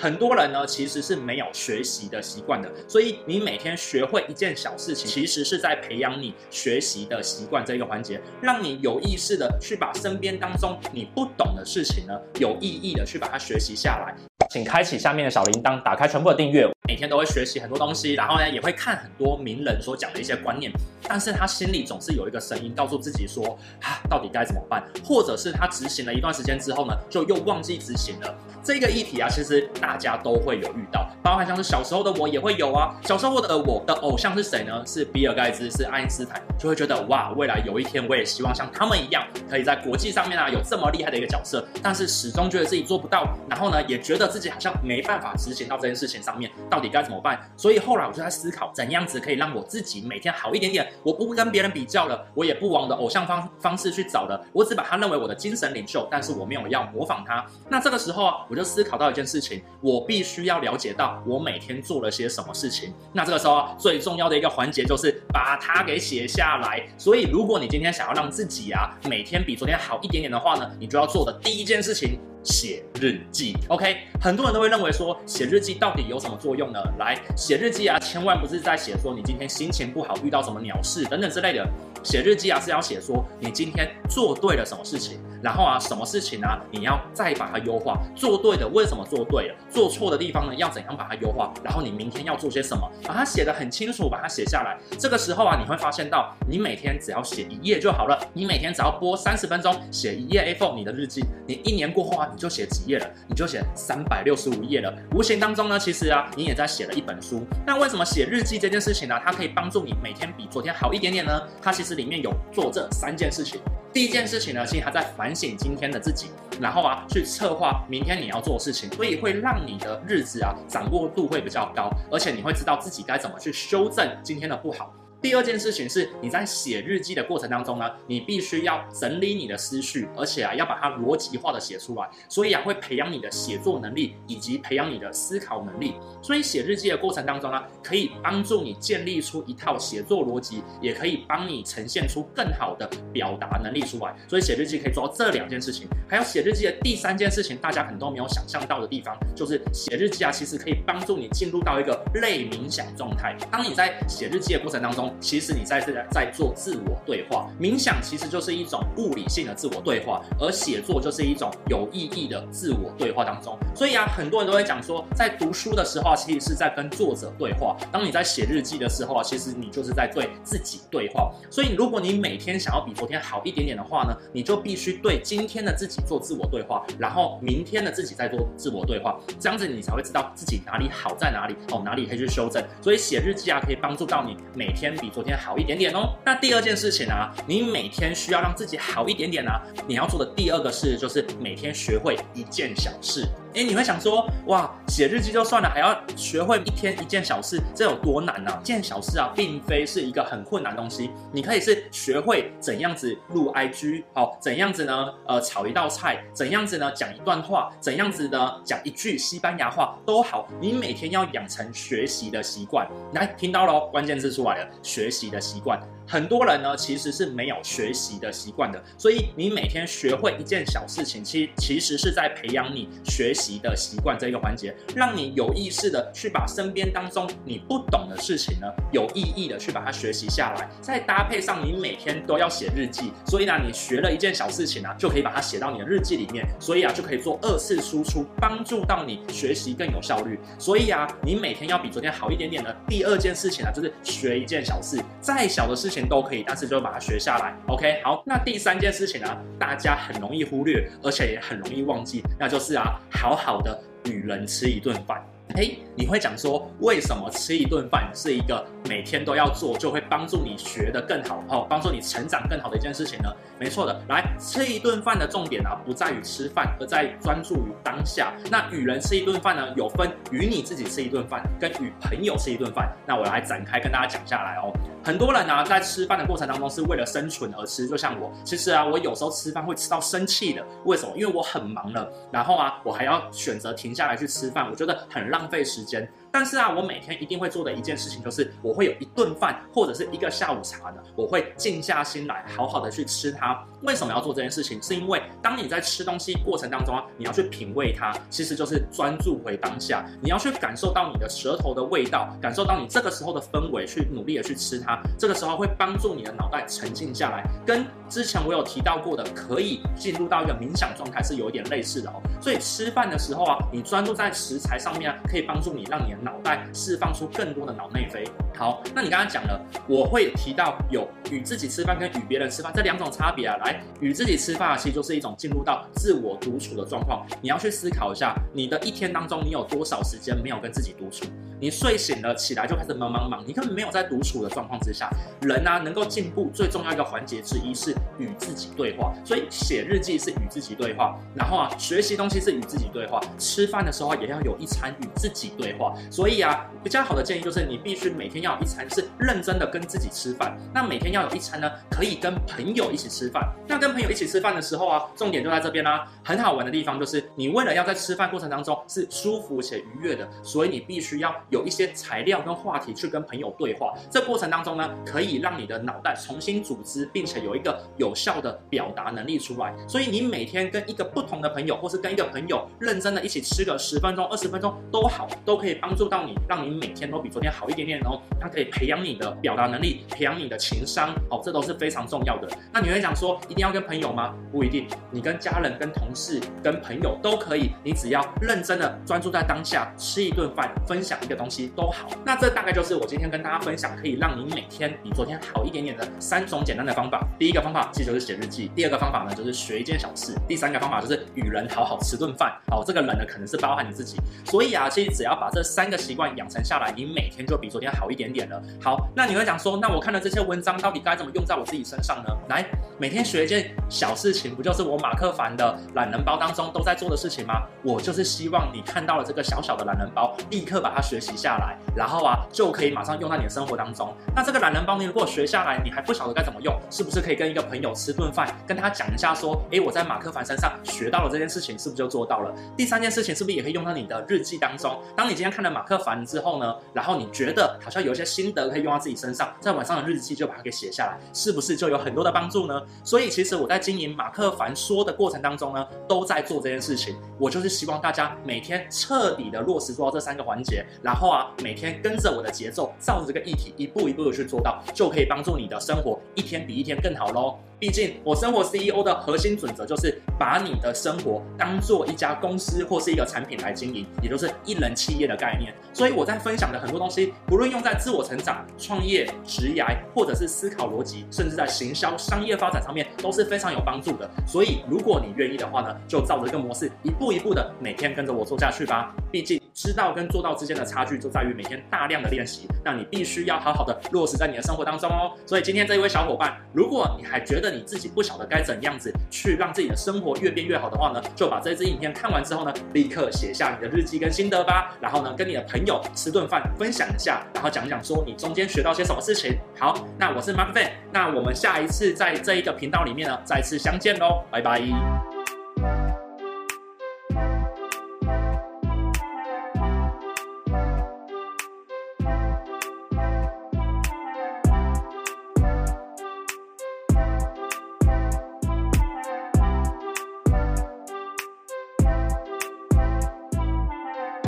很多人呢其实是没有学习的习惯的，所以你每天学会一件小事情，其实是在培养你学习的习惯这一个环节，让你有意识的去把身边当中你不懂的事情呢，有意义的去把它学习下来。请开启下面的小铃铛，打开全部的订阅。每天都会学习很多东西，然后呢，也会看很多名人所讲的一些观念。但是他心里总是有一个声音告诉自己说：啊，到底该怎么办？或者是他执行了一段时间之后呢，就又忘记执行了。这个议题啊，其实大家都会有遇到，包括像是小时候的我也会有啊。小时候的我的偶像是谁呢？是比尔盖茨，是爱因斯坦，就会觉得哇，未来有一天我也希望像他们一样，可以在国际上面啊有这么厉害的一个角色。但是始终觉得自己做不到，然后呢，也觉得自己好像。没办法执行到这件事情上面，到到底该怎么办？所以后来我就在思考，怎样子可以让我自己每天好一点点。我不跟别人比较了，我也不往我的偶像方方式去找了，我只把他认为我的精神领袖，但是我没有要模仿他。那这个时候，我就思考到一件事情，我必须要了解到我每天做了些什么事情。那这个时候，最重要的一个环节就是把它给写下来。所以如果你今天想要让自己啊每天比昨天好一点点的话呢，你就要做的第一件事情。写日记，OK，很多人都会认为说写日记到底有什么作用呢？来写日记啊，千万不是在写说你今天心情不好，遇到什么鸟事等等之类的。写日记啊是要写说你今天做对了什么事情，然后啊什么事情啊你要再把它优化。做对的为什么做对了？做错的地方呢要怎样把它优化？然后你明天要做些什么？把它写得很清楚，把它写下来。这个时候啊你会发现到你每天只要写一页就好了。你每天只要播三十分钟写一页 A4 你的日记，你一年过后啊。你就写几页了，你就写三百六十五页了。无形当中呢，其实啊，你也在写了一本书。那为什么写日记这件事情呢？它可以帮助你每天比昨天好一点点呢？它其实里面有做这三件事情。第一件事情呢，其实他在反省今天的自己，然后啊，去策划明天你要做的事情，所以会让你的日子啊，掌握度会比较高，而且你会知道自己该怎么去修正今天的不好。第二件事情是，你在写日记的过程当中呢，你必须要整理你的思绪，而且啊，要把它逻辑化的写出来。所以啊，会培养你的写作能力，以及培养你的思考能力。所以写日记的过程当中呢，可以帮助你建立出一套写作逻辑，也可以帮你呈现出更好的表达能力出来。所以写日记可以做到这两件事情。还有写日记的第三件事情，大家可能都没有想象到的地方，就是写日记啊，其实可以帮助你进入到一个类冥想状态。当你在写日记的过程当中，其实你在这在做自我对话，冥想其实就是一种物理性的自我对话，而写作就是一种有意义的自我对话当中。所以啊，很多人都会讲说，在读书的时候，其实是在跟作者对话；当你在写日记的时候啊，其实你就是在对自己对话。所以，如果你每天想要比昨天好一点点的话呢，你就必须对今天的自己做自我对话，然后明天的自己再做自我对话，这样子你才会知道自己哪里好在哪里哦，哪里可以去修正。所以写日记啊，可以帮助到你每天比昨天好一点点哦。那第二件事情啊，你每天需要让自己好一点点呢，你要做的第二个事就是每天学会一件小事。诶，你会想说，哇，写日记就算了，还要学会一天一件小事，这有多难呢？一件小事啊，并非是一个很困难的东西。你可以是学会怎样子录 IG，好，怎样子呢？呃，炒一道菜，怎样子呢？讲一段话，怎样子呢？讲一句西班牙话都好。你每天要养成学习的习惯。来，听到了，关键字出来了，学习的习惯。很多人呢，其实是没有学习的习惯的，所以你每天学会一件小事情，其其实是在培养你学习的习惯这一个环节，让你有意识的去把身边当中你不懂的事情呢，有意义的去把它学习下来，再搭配上你每天都要写日记，所以呢，你学了一件小事情啊，就可以把它写到你的日记里面，所以啊，就可以做二次输出，帮助到你学习更有效率。所以啊，你每天要比昨天好一点点的第二件事情啊，就是学一件小事，再小的事情。都可以，但是就把它学下来。OK，好，那第三件事情呢，大家很容易忽略，而且也很容易忘记，那就是啊，好好的与人吃一顿饭。诶，你会讲说，为什么吃一顿饭是一个每天都要做，就会帮助你学得更好，哦，帮助你成长更好的一件事情呢？没错的，来吃一顿饭的重点啊，不在于吃饭，而在专注于当下。那与人吃一顿饭呢，有分与你自己吃一顿饭，跟与朋友吃一顿饭。那我来展开跟大家讲下来哦。很多人呢，啊，在吃饭的过程当中是为了生存而吃，就像我，其实啊，我有时候吃饭会吃到生气的。为什么？因为我很忙了，然后啊，我还要选择停下来去吃饭，我觉得很浪费时间。decision 但是啊，我每天一定会做的一件事情就是，我会有一顿饭或者是一个下午茶的，我会静下心来，好好的去吃它。为什么要做这件事情？是因为当你在吃东西过程当中啊，你要去品味它，其实就是专注回当下，你要去感受到你的舌头的味道，感受到你这个时候的氛围，去努力的去吃它。这个时候会帮助你的脑袋沉静下来，跟之前我有提到过的，可以进入到一个冥想状态是有一点类似的哦。所以吃饭的时候啊，你专注在食材上面啊，可以帮助你让你的脑袋释放出更多的脑内啡。好，那你刚刚讲了，我会提到有与自己吃饭跟与别人吃饭这两种差别啊。来，与自己吃饭其实就是一种进入到自我独处的状况。你要去思考一下，你的一天当中，你有多少时间没有跟自己独处？你睡醒了起来就开始忙忙忙，你根本没有在独处的状况之下。人啊，能够进步最重要一个环节之一是与自己对话。所以写日记是与自己对话，然后啊，学习东西是与自己对话，吃饭的时候也要有一餐与自己对话。所以啊，比较好的建议就是你必须每天要有一餐是认真的跟自己吃饭。那每天要有一餐呢，可以跟朋友一起吃饭。那跟朋友一起吃饭的时候啊，重点就在这边啦、很好玩的地方就是，你为了要在吃饭过程当中是舒服且愉悦的，所以你必须要。有一些材料跟话题去跟朋友对话，这过程当中呢，可以让你的脑袋重新组织，并且有一个有效的表达能力出来。所以你每天跟一个不同的朋友，或是跟一个朋友认真的一起吃个十分钟、二十分钟都好，都可以帮助到你，让你每天都比昨天好一点点哦。它可以培养你的表达能力，培养你的情商哦，这都是非常重要的。那你会想说，一定要跟朋友吗？不一定，你跟家人、跟同事、跟朋友都可以。你只要认真的专注在当下，吃一顿饭，分享一个。东西都好，那这大概就是我今天跟大家分享可以让你每天比昨天好一点点的三种简单的方法。第一个方法其实就是写日记，第二个方法呢就是学一件小事，第三个方法就是与人好好吃顿饭。哦，这个人呢可能是包含你自己，所以啊，其实只要把这三个习惯养成下来，你每天就比昨天好一点点了。好，那你会讲说，那我看了这些文章，到底该怎么用在我自己身上呢？来，每天学一件小事情，不就是我马克凡的懒人包当中都在做的事情吗？我就是希望你看到了这个小小的懒人包，立刻把它学习。下来，然后啊，就可以马上用在你的生活当中。那这个懒人包，你如果学下来，你还不晓得该怎么用，是不是可以跟一个朋友吃顿饭，跟他讲一下，说，诶，我在马克凡身上学到了这件事情，是不是就做到了？第三件事情是不是也可以用到你的日记当中？当你今天看了马克凡之后呢，然后你觉得好像有一些心得可以用到自己身上，在晚上的日记就把它给写下来，是不是就有很多的帮助呢？所以其实我在经营马克凡说的过程当中呢，都在做这件事情。我就是希望大家每天彻底的落实做到这三个环节，然后。啊，每天跟着我的节奏，照着这个议题一步一步的去做到，就可以帮助你的生活一天比一天更好喽。毕竟，我生活 CEO 的核心准则就是把你的生活当做一家公司或是一个产品来经营，也就是一人企业的概念。所以我在分享的很多东西，不论用在自自我成长、创业、职涯，或者是思考逻辑，甚至在行销、商业发展上面，都是非常有帮助的。所以，如果你愿意的话呢，就照着这个模式，一步一步的每天跟着我做下去吧。毕竟，知道跟做到之间的差距，就在于每天大量的练习。那你必须要好好的落实在你的生活当中哦。所以，今天这一位小伙伴，如果你还觉得，你自己不晓得该怎样子去让自己的生活越变越好的话呢，就把这支影片看完之后呢，立刻写下你的日记跟心得吧。然后呢，跟你的朋友吃顿饭，分享一下，然后讲讲说你中间学到些什么事情。好，那我是 Mark Fan，那我们下一次在这一个频道里面呢，再次相见喽，拜拜。